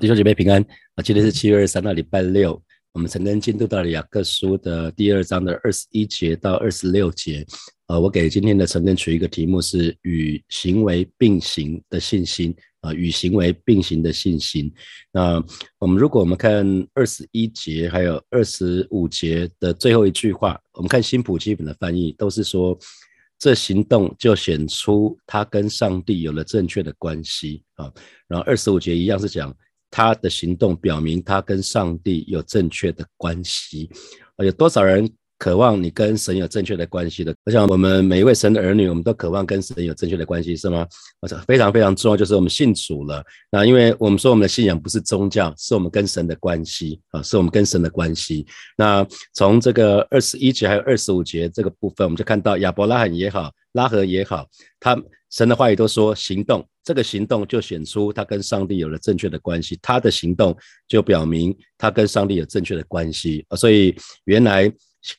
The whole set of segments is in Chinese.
弟兄姐妹平安啊！今天是七月二十三号，礼拜六。我们曾经进度到了雅各书的第二章的二十一节到二十六节。呃，我给今天的晨更取一个题目是“与行为并行的信心”。啊，与行为并行的信心。那我们如果我们看二十一节还有二十五节的最后一句话，我们看新普基本的翻译都是说。这行动就显出他跟上帝有了正确的关系啊。然后二十五节一样是讲他的行动表明他跟上帝有正确的关系。有多少人？渴望你跟神有正确的关系的，我想我们每一位神的儿女，我们都渴望跟神有正确的关系，是吗？我想非常非常重要，就是我们信主了。那因为我们说我们的信仰不是宗教，是我们跟神的关系啊，是我们跟神的关系。那从这个二十一节还有二十五节这个部分，我们就看到亚伯拉罕也好，拉合也好，他神的话语都说行动，这个行动就显出他跟上帝有了正确的关系，他的行动就表明他跟上帝有正确的关系啊。所以原来。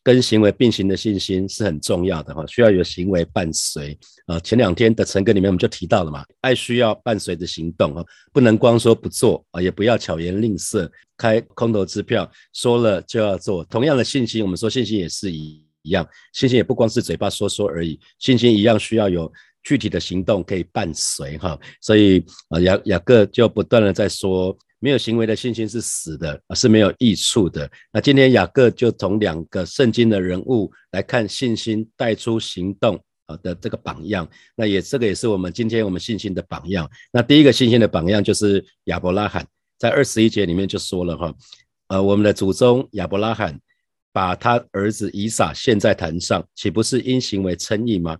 跟行为并行的信心是很重要的哈，需要有行为伴随啊。前两天的晨歌里面我们就提到了嘛，爱需要伴随着行动啊，不能光说不做啊，也不要巧言令色，开空头支票，说了就要做。同样的信心，我们说信心也是一一样，信心也不光是嘴巴说说而已，信心一样需要有具体的行动可以伴随哈。所以啊，雅雅各就不断的在说。没有行为的信心是死的，是没有益处的。那今天雅各就从两个圣经的人物来看信心带出行动啊的这个榜样。那也这个也是我们今天我们信心的榜样。那第一个信心的榜样就是亚伯拉罕，在二十一节里面就说了哈，呃，我们的祖宗亚伯拉罕把他儿子以撒献在坛上，岂不是因行为称义吗？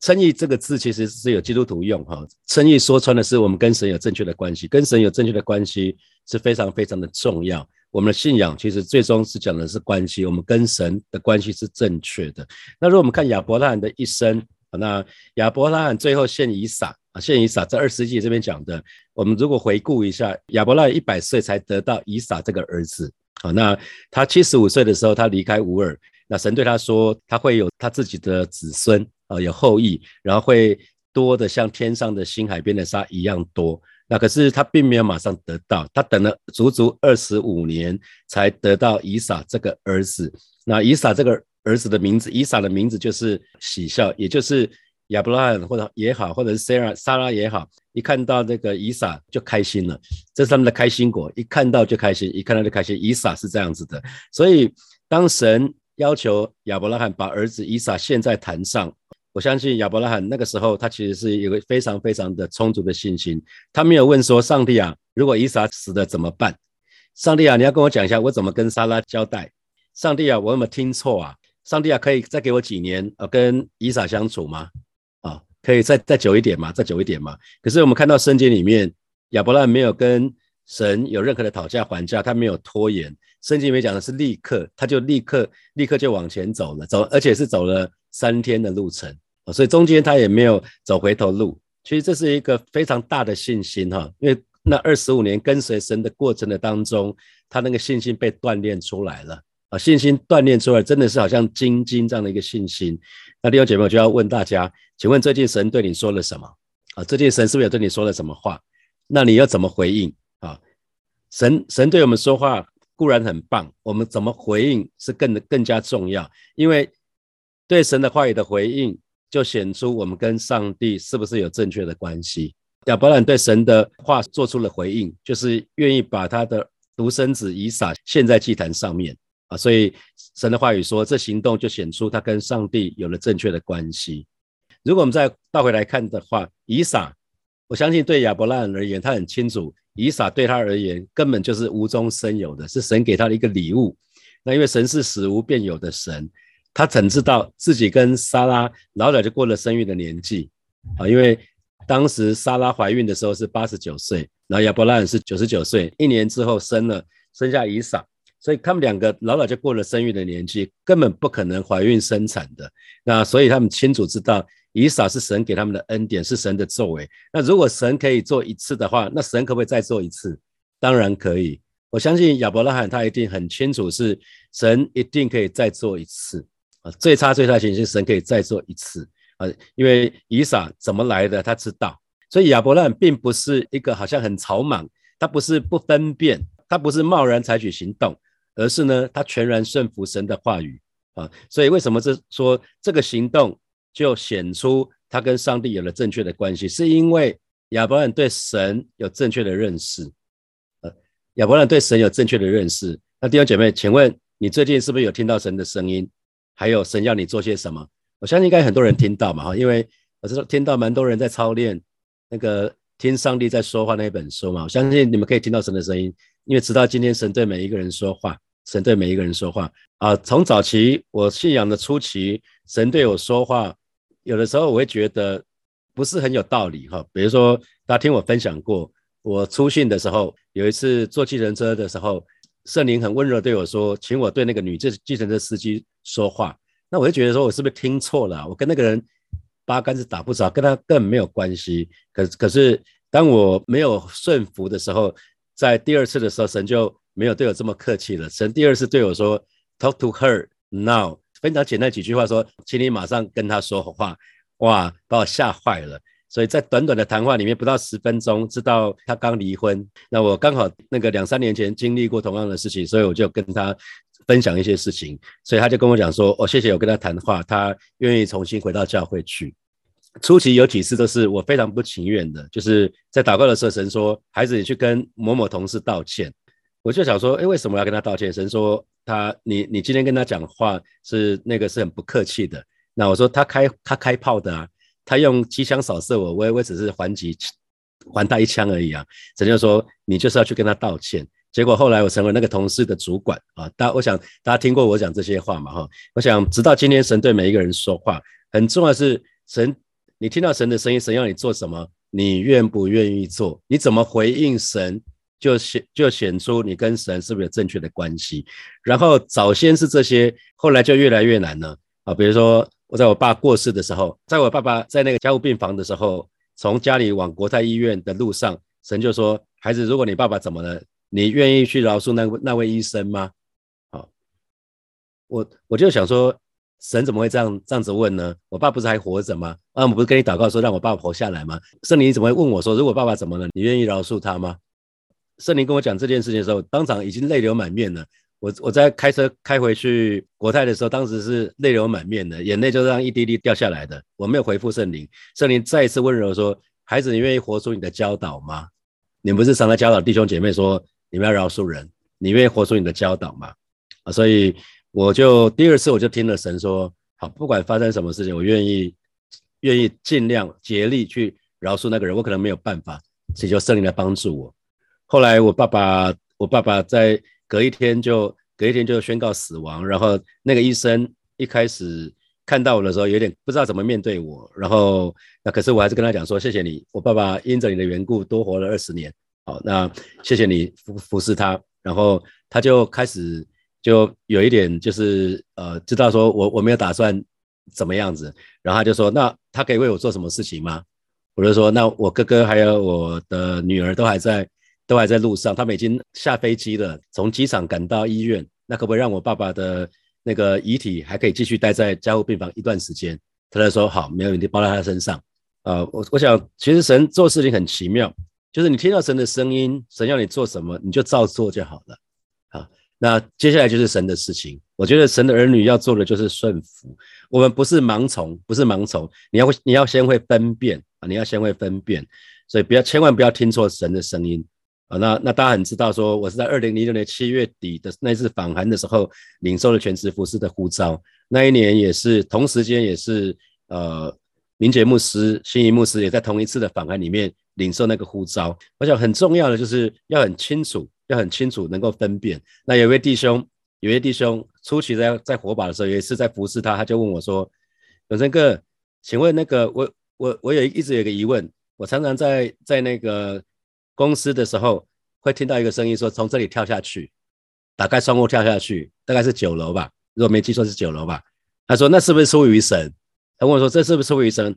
称义这个字其实是有基督徒用哈，称义说穿的是我们跟神有正确的关系，跟神有正确的关系是非常非常的重要。我们的信仰其实最终是讲的是关系，我们跟神的关系是正确的。那如果我们看亚伯拉罕的一生，那亚伯拉罕最后献以撒啊，献以撒在二十纪这边讲的，我们如果回顾一下，亚伯拉罕一百岁才得到以撒这个儿子啊，那他七十五岁的时候他离开乌尔，那神对他说他会有他自己的子孙。有后裔，然后会多的像天上的星、海边的沙一样多。那可是他并没有马上得到，他等了足足二十五年才得到以撒这个儿子。那以撒这个儿子的名字，以撒的名字就是喜笑，也就是亚伯拉罕或者也好，或者是 Sarah 莎拉也好，一看到这个以撒就开心了，这是他们的开心果，一看到就开心，一看到就开心。以撒是这样子的，所以当神要求亚伯拉罕把儿子以撒献在坛上。我相信亚伯拉罕那个时候，他其实是有个非常非常的充足的信心。他没有问说：“上帝啊，如果以撒死了怎么办？”上帝啊，你要跟我讲一下，我怎么跟莎拉交代？上帝啊，我有没有听错啊？上帝啊，可以再给我几年呃，跟以撒相处吗？啊，可以再再久一点吗？再久一点吗？可是我们看到圣经里面，亚伯拉罕没有跟神有任何的讨价还价，他没有拖延。圣经里面讲的是立刻，他就立刻立刻就往前走了，走而且是走了三天的路程。所以中间他也没有走回头路，其实这是一个非常大的信心哈，因为那二十五年跟随神的过程的当中，他那个信心被锻炼出来了啊，信心锻炼出来真的是好像金金这样的一个信心。那弟兄姐妹，我就要问大家，请问最近神对你说了什么啊？最近神是不是有对你说了什么话？那你要怎么回应啊？神神对我们说话固然很棒，我们怎么回应是更更加重要，因为对神的话语的回应。就显出我们跟上帝是不是有正确的关系。亚伯兰对神的话做出了回应，就是愿意把他的独生子以撒献在祭坛上面啊。所以神的话语说，这行动就显出他跟上帝有了正确的关系。如果我们再倒回来看的话，以撒，我相信对亚伯兰而言，他很清楚，以撒对他而言根本就是无中生有的，是神给他的一个礼物。那因为神是死无变有的神。他怎知道自己跟莎拉老早就过了生育的年纪啊？因为当时莎拉怀孕的时候是八十九岁，然后亚伯拉罕是九十九岁，一年之后生了生下以撒，所以他们两个老早就过了生育的年纪，根本不可能怀孕生产的。那所以他们清楚知道以撒是神给他们的恩典，是神的作为。那如果神可以做一次的话，那神可不可以再做一次？当然可以。我相信亚伯拉罕他一定很清楚，是神一定可以再做一次。啊，最差最差情形，神可以再做一次啊，因为以撒怎么来的，他知道，所以亚伯兰并不是一个好像很草莽，他不是不分辨，他不是贸然采取行动，而是呢，他全然顺服神的话语啊。所以为什么这说这个行动就显出他跟上帝有了正确的关系？是因为亚伯兰对神有正确的认识。呃，亚伯兰对神有正确的认识。那弟兄姐妹，请问你最近是不是有听到神的声音？还有神要你做些什么？我相信应该很多人听到嘛哈，因为我知道听到蛮多人在操练那个听上帝在说话那本书嘛。我相信你们可以听到神的声音，因为直到今天，神对每一个人说话，神对每一个人说话啊。从早期我信仰的初期，神对我说话，有的时候我会觉得不是很有道理哈。比如说，大家听我分享过，我初信的时候，有一次坐计程车的时候。圣灵很温柔对我说：“请我对那个女计计程车司机说话。”那我就觉得说，我是不是听错了？我跟那个人八竿子打不着，跟他更没有关系。可可是，当我没有顺服的时候，在第二次的时候，神就没有对我这么客气了。神第二次对我说：“Talk to her now。”非常简单几句话说：“请你马上跟他说话。”哇，把我吓坏了。所以在短短的谈话里面，不到十分钟，知道他刚离婚。那我刚好那个两三年前经历过同样的事情，所以我就跟他分享一些事情。所以他就跟我讲说：“哦，谢谢我跟他谈话，他愿意重新回到教会去。”初期有几次都是我非常不情愿的，就是在祷告的时候，神说：“孩子，你去跟某某同事道歉。”我就想说：“哎，为什么要跟他道歉？”神说：“他，你，你今天跟他讲话是那个是很不客气的。”那我说：“他开他开炮的啊。”他用机枪扫射我，我我只是还击，还他一枪而已啊！神就说你就是要去跟他道歉。结果后来我成为那个同事的主管啊，大我想大家听过我讲这些话嘛哈？我想直到今天神对每一个人说话，很重要是神，你听到神的声音，神要你做什么，你愿不愿意做？你怎么回应神，就显就显出你跟神是不是有正确的关系。然后早先是这些，后来就越来越难了啊，比如说。我在我爸过世的时候，在我爸爸在那个家务病房的时候，从家里往国泰医院的路上，神就说：“孩子，如果你爸爸怎么了，你愿意去饶恕那那位医生吗？”好，我我就想说，神怎么会这样这样子问呢？我爸不是还活着吗？啊，我不是跟你祷告说让我爸活下来吗？圣灵怎么会问我说，如果爸爸怎么了，你愿意饶恕他吗？圣灵跟我讲这件事情的时候，当场已经泪流满面了。我我在开车开回去国泰的时候，当时是泪流满面的，眼泪就这样一滴滴掉下来的。我没有回复圣灵，圣灵再一次温柔说：“孩子，你愿意活出你的教导吗？你不是常常教导弟兄姐妹说你们要饶恕人，你愿意活出你的教导吗？”啊，所以我就第二次我就听了神说：“好，不管发生什么事情，我愿意愿意尽量竭力去饶恕那个人。我可能没有办法，祈求圣灵来帮助我。”后来我爸爸，我爸爸在。隔一天就隔一天就宣告死亡，然后那个医生一开始看到我的时候有点不知道怎么面对我，然后那可是我还是跟他讲说谢谢你，我爸爸因着你的缘故多活了二十年，好，那谢谢你服服侍他，然后他就开始就有一点就是呃知道说我我没有打算怎么样子，然后他就说那他可以为我做什么事情吗？我就说那我哥哥还有我的女儿都还在。都还在路上，他们已经下飞机了，从机场赶到医院。那可不可以让我爸爸的那个遗体还可以继续待在加护病房一段时间？他就说好，没有问题，包在他身上。呃，我我想，其实神做事情很奇妙，就是你听到神的声音，神要你做什么，你就照做就好了。好，那接下来就是神的事情。我觉得神的儿女要做的就是顺服，我们不是盲从，不是盲从，你要会，你要先会分辨啊，你要先会分辨，所以不要千万不要听错神的声音。啊，那那大家很知道，说我是在二零零六年七月底的那次访韩的时候，领受了全职服饰的呼召。那一年也是同时间，也是呃，明杰牧师、新仪牧师也在同一次的访韩里面领受那个呼召。我想很重要的就是要很清楚，要很清楚能够分辨。那有位弟兄，有位弟兄初期在在火把的时候，有一次在服侍他，他就问我说：“永生哥，请问那个我我我有一直有个疑问，我常常在在那个。”公司的时候会听到一个声音说：“从这里跳下去，打开窗户跳下去，大概是九楼吧，如果没记错是九楼吧。”他说：“那是不是出于神？”他问我说：“这是不是出于神？”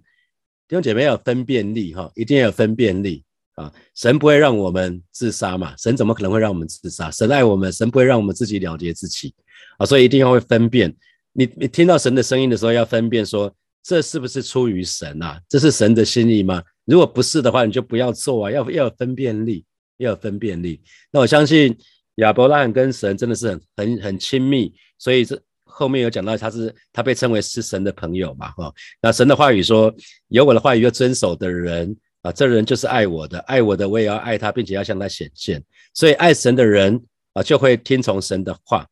弟兄姐妹要有分辨力哈，一定要有分辨力啊！神不会让我们自杀嘛？神怎么可能会让我们自杀？神爱我们，神不会让我们自己了结自己啊！所以一定要会分辨。你你听到神的声音的时候，要分辨说这是不是出于神啊？这是神的心意吗？如果不是的话，你就不要做啊！要要有分辨力要有分辨力。那我相信亚伯拉罕跟神真的是很很很亲密，所以这后面有讲到他是他被称为是神的朋友嘛，哈。那神的话语说，有我的话语要遵守的人啊，这人就是爱我的，爱我的我也要爱他，并且要向他显现。所以爱神的人啊，就会听从神的话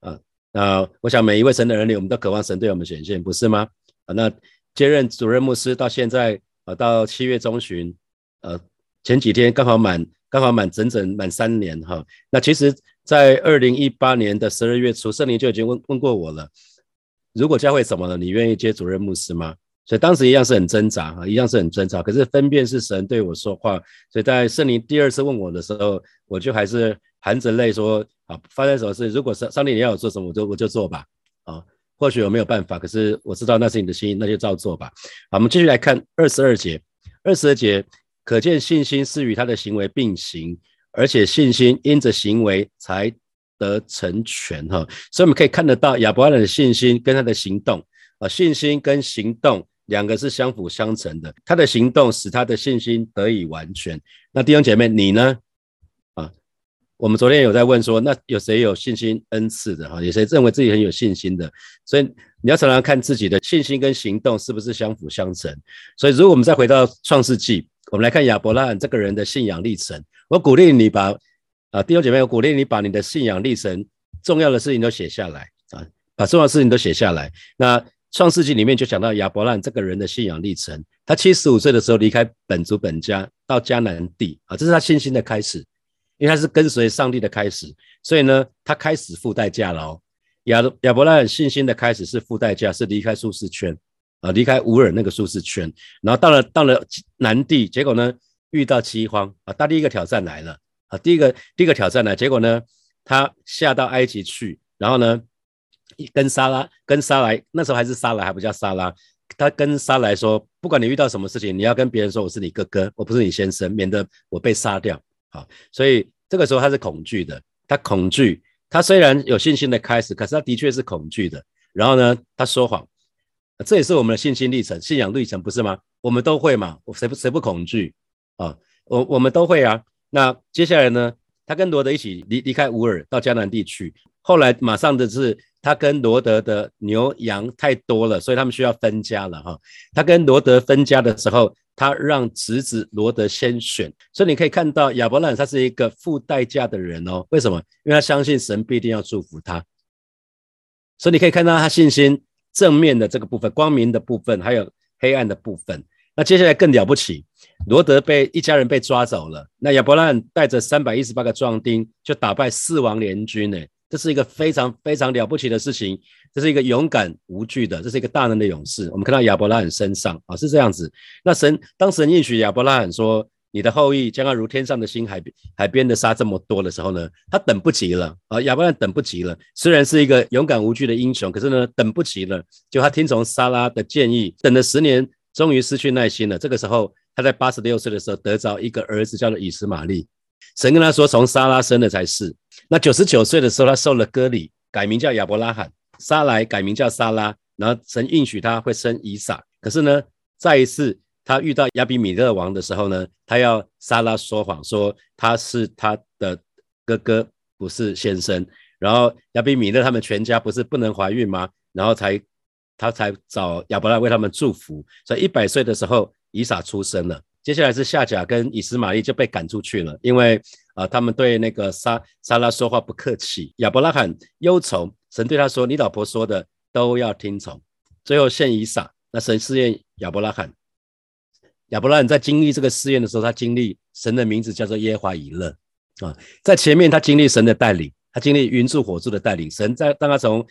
啊。那我想每一位神的人里，我们都渴望神对我们显现，不是吗？啊，那接任主任牧师到现在啊，到七月中旬，呃，前几天刚好满。刚好满整整满三年哈，那其实，在二零一八年的十二月初，圣灵就已经问问过我了，如果教会怎么了，你愿意接主任牧师吗？所以当时一样是很挣扎啊，一样是很挣扎。可是分辨是神对我说话，所以在圣灵第二次问我的时候，我就还是含着泪说：啊，发生什么事？如果上上帝你要我做什么，我就我就做吧。啊，或许我没有办法，可是我知道那是你的心意，那就照做吧。好，我们继续来看二十二节，二十二节。可见信心是与他的行为并行，而且信心因着行为才得成全哈。所以我们可以看得到亚伯拉罕的信心跟他的行动啊，信心跟行动两个是相辅相成的。他的行动使他的信心得以完全。那弟兄姐妹，你呢？啊，我们昨天有在问说，那有谁有信心恩赐的哈？有谁认为自己很有信心的？所以你要常常看自己的信心跟行动是不是相辅相成。所以如果我们再回到创世纪。我们来看亚伯拉罕这个人的信仰历程。我鼓励你把啊弟兄姐妹，我鼓励你把你的信仰历程重要的事情都写下来啊，把重要的事情都写下来。那创世纪里面就讲到亚伯拉罕这个人的信仰历程。他七十五岁的时候离开本族本家到迦南地啊，这是他信心的开始，因为他是跟随上帝的开始，所以呢，他开始付代价了哦。亚亚伯拉罕信心的开始是付代价，是离开舒适圈。啊，离开乌尔那个舒适圈，然后到了到了南地，结果呢遇到饥荒啊，他第一个挑战来了啊，第一个第一个挑战来，结果呢他下到埃及去，然后呢跟沙拉跟沙来，那时候还是沙来还不叫沙拉，他跟沙来说，不管你遇到什么事情，你要跟别人说我是你哥哥，我不是你先生，免得我被杀掉。啊，所以这个时候他是恐惧的，他恐惧，他虽然有信心的开始，可是他的确是恐惧的。然后呢，他说谎。这也是我们的信心历程、信仰历程，不是吗？我们都会嘛，谁不谁不恐惧啊？我我们都会啊。那接下来呢？他跟罗德一起离离开乌尔到迦南地区，后来马上的是他跟罗德的牛羊太多了，所以他们需要分家了哈。他跟罗德分家的时候，他让侄子罗德先选，所以你可以看到亚伯兰他是一个付代价的人哦。为什么？因为他相信神必定要祝福他，所以你可以看到他信心。正面的这个部分，光明的部分，还有黑暗的部分。那接下来更了不起，罗德被一家人被抓走了。那亚伯拉罕带着三百一十八个壮丁，就打败四王联军呢。这是一个非常非常了不起的事情。这是一个勇敢无惧的，这是一个大能的勇士。我们看到亚伯拉罕身上啊，是这样子。那神当神应许亚伯拉罕说。你的后裔将要如天上的星，海海边的沙这么多的时候呢，他等不及了啊！亚伯拉罕等不及了。虽然是一个勇敢无惧的英雄，可是呢，等不及了。就他听从撒拉的建议，等了十年，终于失去耐心了。这个时候，他在八十六岁的时候得着一个儿子，叫做以实玛利。神跟他说，从撒拉生的才是。那九十九岁的时候，他受了割礼，改名叫亚伯拉罕。撒来改名叫撒拉，然后神应许他会生以撒。可是呢，再一次。他遇到亚比米勒王的时候呢，他要撒拉说谎，说他是他的哥哥，不是先生。然后亚比米勒他们全家不是不能怀孕吗？然后才他才找亚伯拉为他们祝福。所以一百岁的时候，以撒出生了。接下来是夏甲跟以斯玛利就被赶出去了，因为啊他们对那个撒撒拉说话不客气。亚伯拉罕忧愁，神对他说：“你老婆说的都要听从。”最后献以撒，那神试验亚伯拉罕。亚伯拉罕在经历这个试验的时候，他经历神的名字叫做耶华以勒啊，在前面他经历神的带领，他经历云柱火柱的带领。神在当他从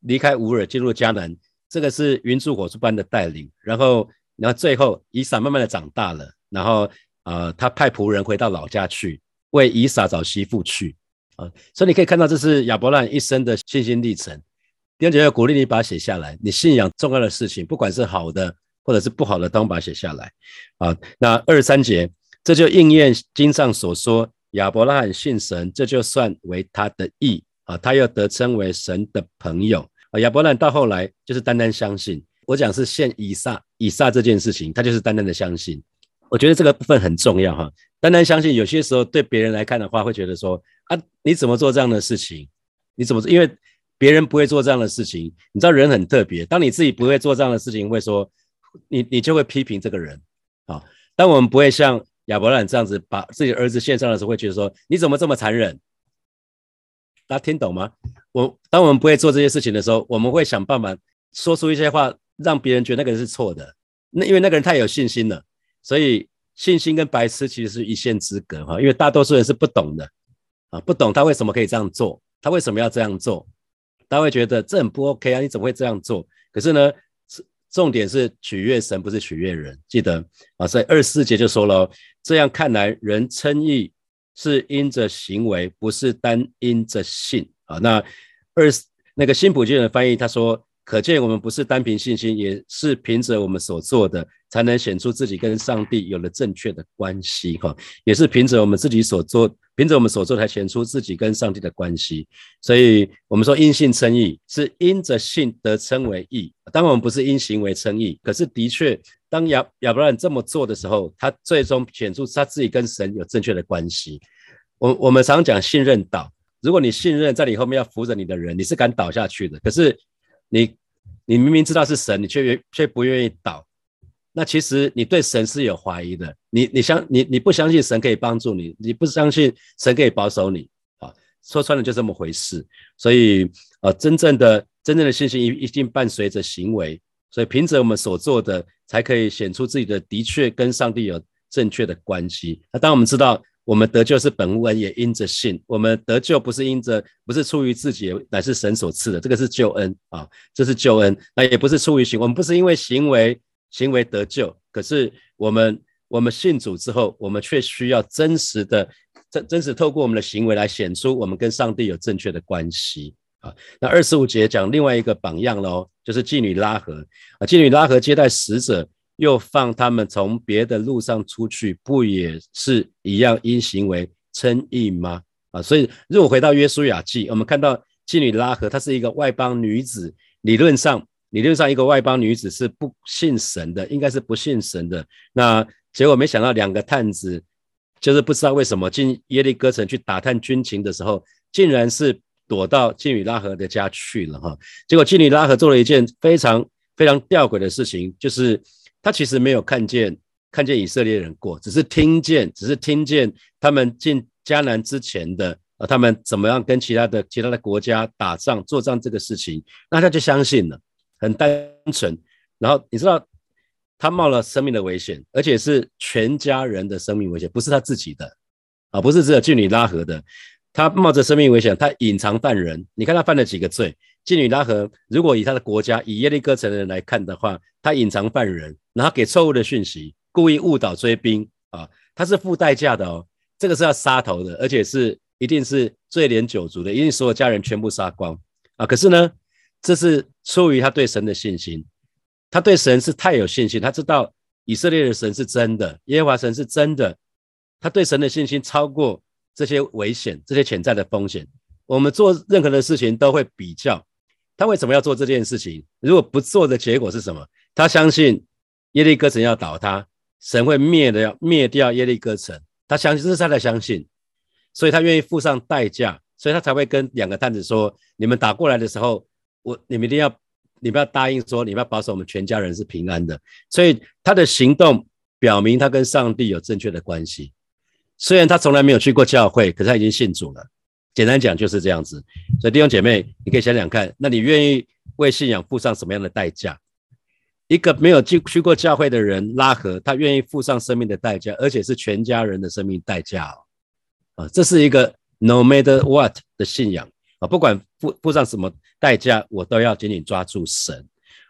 离开乌尔进入迦南，这个是云柱火柱般的带领。然后，然后最后以撒慢慢的长大了，然后啊，他派仆人回到老家去为以撒找媳妇去啊。所以你可以看到，这是亚伯拉罕一生的信心历程。第二节要鼓励你把它写下来，你信仰重要的事情，不管是好的。或者是不好的，都把它写下来啊。那二十三节，这就应验经上所说，亚伯拉罕信神，这就算为他的义啊。他又得称为神的朋友啊。亚伯拉罕到后来就是单单相信，我讲是献以撒，以撒这件事情，他就是单单的相信我觉得这个部分很重要哈。单单相信，有些时候对别人来看的话，会觉得说啊，你怎么做这样的事情？你怎么？因为别人不会做这样的事情。你知道人很特别，当你自己不会做这样的事情，会说你你就会批评这个人啊。当我们不会像亚伯兰这样子把自己儿子献上的时候，会觉得说你怎么这么残忍？大家听懂吗？我当我们不会做这些事情的时候，我们会想办法说出一些话，让别人觉得那个人是错的。那因为那个人太有信心了，所以。信心跟白痴其实是一线之隔哈，因为大多数人是不懂的啊，不懂他为什么可以这样做，他为什么要这样做，他会觉得这很不 OK 啊，你怎么会这样做？可是呢，重点是取悦神，不是取悦人。记得啊，所以二十四节就说了，这样看来，人称义是因着行为，不是单因着信啊。那二那个新普京的翻译他说。可见我们不是单凭信心，也是凭着我们所做的，才能显出自己跟上帝有了正确的关系。哈，也是凭着我们自己所做，凭着我们所做，才显出自己跟上帝的关系。所以，我们说因信称义，是因着信得称为义。当然，我们不是因行为称义，可是的确，当亚亚伯兰这么做的时候，他最终显出他自己跟神有正确的关系。我我们常讲信任倒，如果你信任在你后面要扶着你的人，你是敢倒下去的。可是。你你明明知道是神，你却愿却不愿意倒，那其实你对神是有怀疑的。你你相你你不相信神可以帮助你，你不相信神可以保守你啊？说穿了就这么回事。所以呃，真正的真正的信心一一定伴随着行为，所以凭着我们所做的，才可以显出自己的的确跟上帝有正确的关系。那当我们知道。我们得救是本无恩，也因着信。我们得救不是因着，不是出于自己，乃是神所赐的。这个是救恩啊，这是救恩。那也不是出于行，我们不是因为行为行为得救。可是我们我们信主之后，我们却需要真实的真真实透过我们的行为来显出我们跟上帝有正确的关系啊。那二十五节讲另外一个榜样喽，就是妓女拉合啊，妓女拉合接待使者。又放他们从别的路上出去，不也是一样因行为称义吗？啊，所以如果回到约书亚记，我们看到妓女拉合，她是一个外邦女子，理论上，理论上一个外邦女子是不信神的，应该是不信神的。那结果没想到两个探子，就是不知道为什么进耶利哥城去打探军情的时候，竟然是躲到妓女拉合的家去了哈。结果妓女拉合做了一件非常非常吊诡的事情，就是。他其实没有看见看见以色列人过，只是听见，只是听见他们进迦南之前的，呃，他们怎么样跟其他的其他的国家打仗作战这个事情，那他就相信了，很单纯。然后你知道，他冒了生命的危险，而且是全家人的生命危险，不是他自己的，啊，不是只有妓女拉合的，他冒着生命危险，他隐藏犯人。你看他犯了几个罪？妓女拉合，如果以他的国家以耶利哥城的人来看的话，他隐藏犯人。然后给错误的讯息，故意误导追兵啊，他是付代价的哦，这个是要杀头的，而且是一定是罪连九族的，一定所有家人全部杀光啊。可是呢，这是出于他对神的信心，他对神是太有信心，他知道以色列的神是真的，耶和华神是真的，他对神的信心超过这些危险、这些潜在的风险。我们做任何的事情都会比较，他为什么要做这件事情？如果不做的结果是什么？他相信。耶利哥城要倒塌，神会灭的要灭掉耶利哥城，他相信这是他的相信，所以他愿意付上代价，所以他才会跟两个探子说：你们打过来的时候，我你们一定要，你们要答应说，你们要保守我们全家人是平安的。所以他的行动表明他跟上帝有正确的关系。虽然他从来没有去过教会，可是他已经信主了。简单讲就是这样子。所以弟兄姐妹，你可以想想看，那你愿意为信仰付上什么样的代价？一个没有去去过教会的人拉合，他愿意付上生命的代价，而且是全家人的生命代价哦，啊，这是一个 no matter what 的信仰啊，不管付付上什么代价，我都要紧紧抓住神。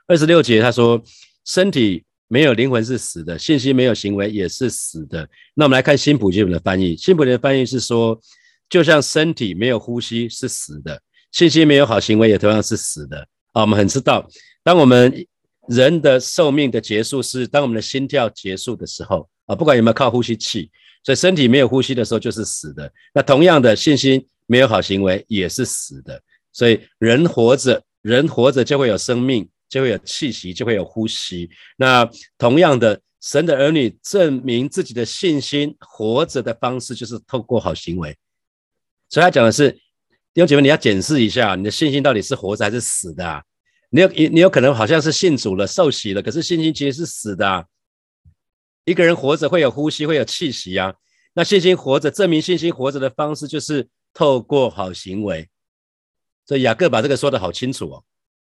二十六节他说，身体没有灵魂是死的，信息没有行为也是死的。那我们来看新普金本的翻译，新普金的翻译是说，就像身体没有呼吸是死的，信息没有好行为也同样是死的啊。我们很知道，当我们人的寿命的结束是当我们的心跳结束的时候啊，不管有没有靠呼吸器，所以身体没有呼吸的时候就是死的。那同样的信心没有好行为也是死的。所以人活着，人活着就会有生命，就会有气息，就会有呼吸。那同样的神的儿女证明自己的信心活着的方式，就是透过好行为。所以他讲的是，弟兄姐妹，你要检视一下，你的信心到底是活着还是死的？你有你你有可能好像是信主了、受洗了，可是信心其实是死的。啊。一个人活着会有呼吸，会有气息啊。那信心活着，证明信心活着的方式就是透过好行为。所以雅各把这个说的好清楚哦。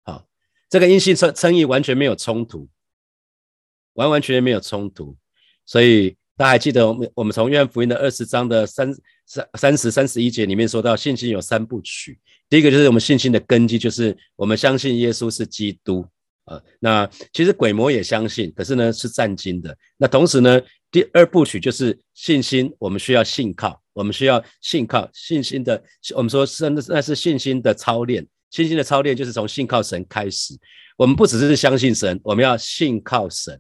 好，这个因信称称义完全没有冲突，完完全全没有冲突。所以大家还记得我们我们从约翰福音的二十章的三三三十三十一节里面说到信心有三部曲。第一个就是我们信心的根基，就是我们相信耶稣是基督。呃，那其实鬼魔也相信，可是呢是战经的。那同时呢，第二部曲就是信心，我们需要信靠，我们需要信靠信心的。我们说是那那是信心的操练，信心的操练就是从信靠神开始。我们不只是相信神，我们要信靠神。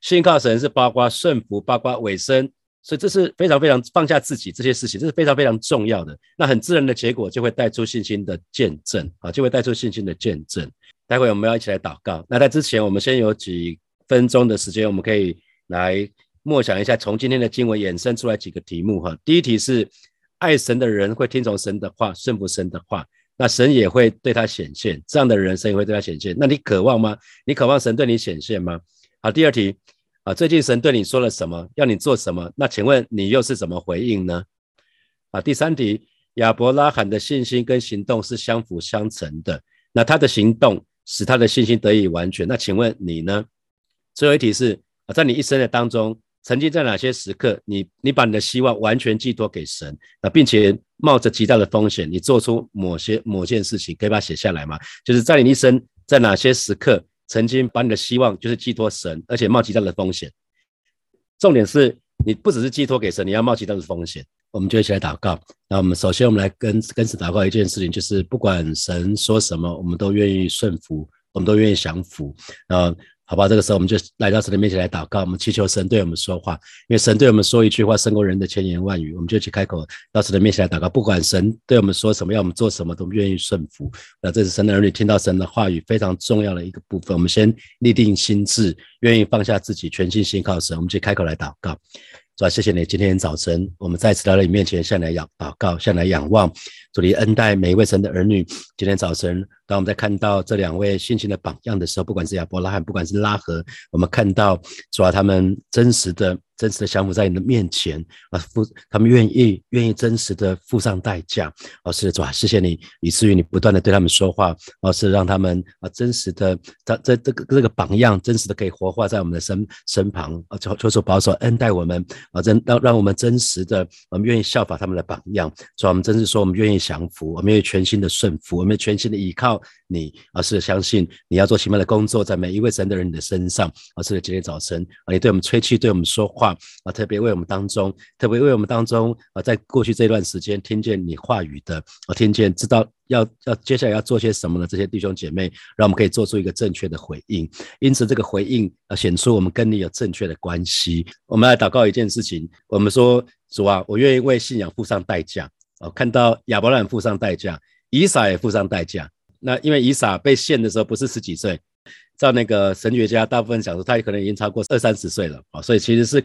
信靠神是包括顺服，包括尾声，所以这是非常非常放下自己这些事情，这是非常非常重要的。那很自然的结果就会带出信心的见证啊，就会带出信心的见证。待会我们要一起来祷告。那在之前，我们先有几分钟的时间，我们可以来默想一下，从今天的经文衍生出来几个题目哈。第一题是：爱神的人会听从神的话，顺服神的话，那神也会对他显现。这样的人，神也会对他显现。那你渴望吗？你渴望神对你显现吗？好，第二题啊，最近神对你说了什么？要你做什么？那请问你又是怎么回应呢？啊，第三题，亚伯拉罕的信心跟行动是相辅相成的。那他的行动。使他的信心得以完全。那请问你呢？最后一题是啊，在你一生的当中，曾经在哪些时刻，你你把你的希望完全寄托给神啊，并且冒着极大的风险，你做出某些某件事情，可以把它写下来吗？就是在你一生在哪些时刻，曾经把你的希望就是寄托神，而且冒极大的风险。重点是你不只是寄托给神，你要冒极大的风险。我们就一起来祷告。那我们首先，我们来跟跟神祷告一件事情，就是不管神说什么，我们都愿意顺服，我们都愿意降服。后好吧，这个时候我们就来到神的面前来祷告，我们祈求神对我们说话，因为神对我们说一句话胜过人的千言万语，我们就去开口到神的面前来祷告。不管神对我们说什么，要我们做什么，都愿意顺服。那这是神的儿女听到神的话语非常重要的一个部分。我们先立定心智，愿意放下自己，全心信靠神。我们去开口来祷告。主啊，谢谢你！今天早晨，我们再次来到你面前，向来仰祷告，向来仰望。主你恩待每一位神的儿女。今天早晨，当我们在看到这两位信心的榜样的时候，不管是亚伯拉罕，不管是拉合，我们看到主啊，他们真实的。真实的降服在你的面前啊，付他们愿意愿意真实的付上代价，而是主啊，谢谢你，以至于你不断的对他们说话，而是让他们啊真实的在在这个这个榜样，真实的可以活化在我们的身身旁啊，求求主保守恩待我们啊，真让让我们真实的，我们愿意效法他们的榜样，主啊，我们真是说我们愿意降服，我们愿意全心的顺服，我们全心的依靠你，而是相信你要做奇妙的工作在每一位神的人的身上，而是今天早晨啊，你对我们吹气，对我们说话。啊，特别为我们当中，特别为我们当中啊，在过去这段时间听见你话语的，我听见知道要要接下来要做些什么的这些弟兄姐妹，让我们可以做出一个正确的回应。因此，这个回应啊，显出我们跟你有正确的关系。我们来祷告一件事情，我们说主啊，我愿意为信仰付上代价。哦，看到亚伯兰付上代价，以撒也付上代价。那因为以撒被献的时候不是十几岁。照那个神学家，大部分讲说他可能已经超过二三十岁了啊，所以其实是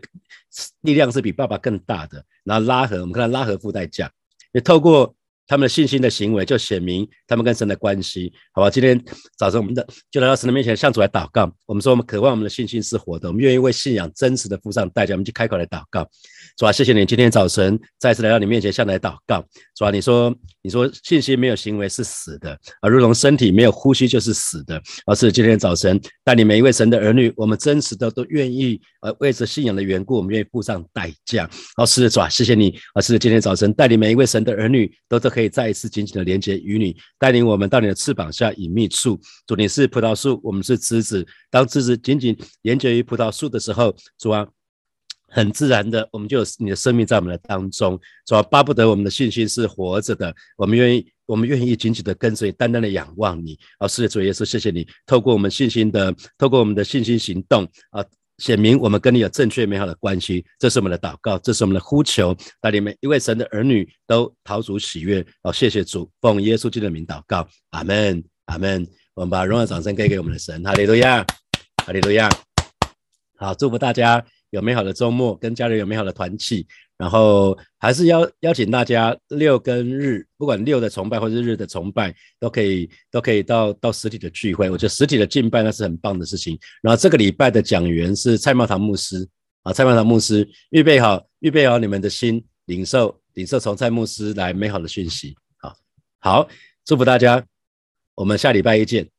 力量是比爸爸更大的。然后拉合，我们看拉合附带价，也透过。他们的信心的行为就显明他们跟神的关系，好吧？今天早晨我们的就来到神的面前，向主来祷告。我们说我们渴望我们的信心是活的，我们愿意为信仰真实的付上代价。我们就开口来祷告，主啊，谢谢你今天早晨再次来到你面前向来祷告。主啊，你说你说信心没有行为是死的，而如同身体没有呼吸就是死的。而是今天早晨带领每一位神的儿女，我们真实的都愿意呃为着信仰的缘故，我们愿意付上代价。哦，是主啊，谢谢你。而是今天早晨带领每一位神的儿女都都。可以再一次紧紧的连接与你，带领我们到你的翅膀下隐秘处。主，你是葡萄树，我们是枝子。当枝子紧紧连接于葡萄树的时候，主啊，很自然的，我们就有你的生命在我们的当中。主啊，巴不得我们的信心是活着的，我们愿意，我们愿意紧紧的跟随，单单的仰望你。啊，是的，主耶稣，谢谢你，透过我们信心的，透过我们的信心行动啊。显明我们跟你有正确美好的关系，这是我们的祷告，这是我们的呼求，带领每一位神的儿女都逃主喜悦。好，谢谢主，奉耶稣基督的名祷告，阿门，阿门。我们把荣耀掌声给给我们的神，哈利路亚，哈利路亚。好，祝福大家有美好的周末，跟家人有美好的团契。然后还是邀邀请大家六跟日，不管六的崇拜或是日的崇拜，都可以都可以到到实体的聚会。我觉得实体的敬拜那是很棒的事情。然后这个礼拜的讲员是蔡茂堂牧师啊，蔡茂堂牧师预备好预备好你们的心，领受领受从蔡牧师来美好的讯息。好，好，祝福大家，我们下礼拜一见。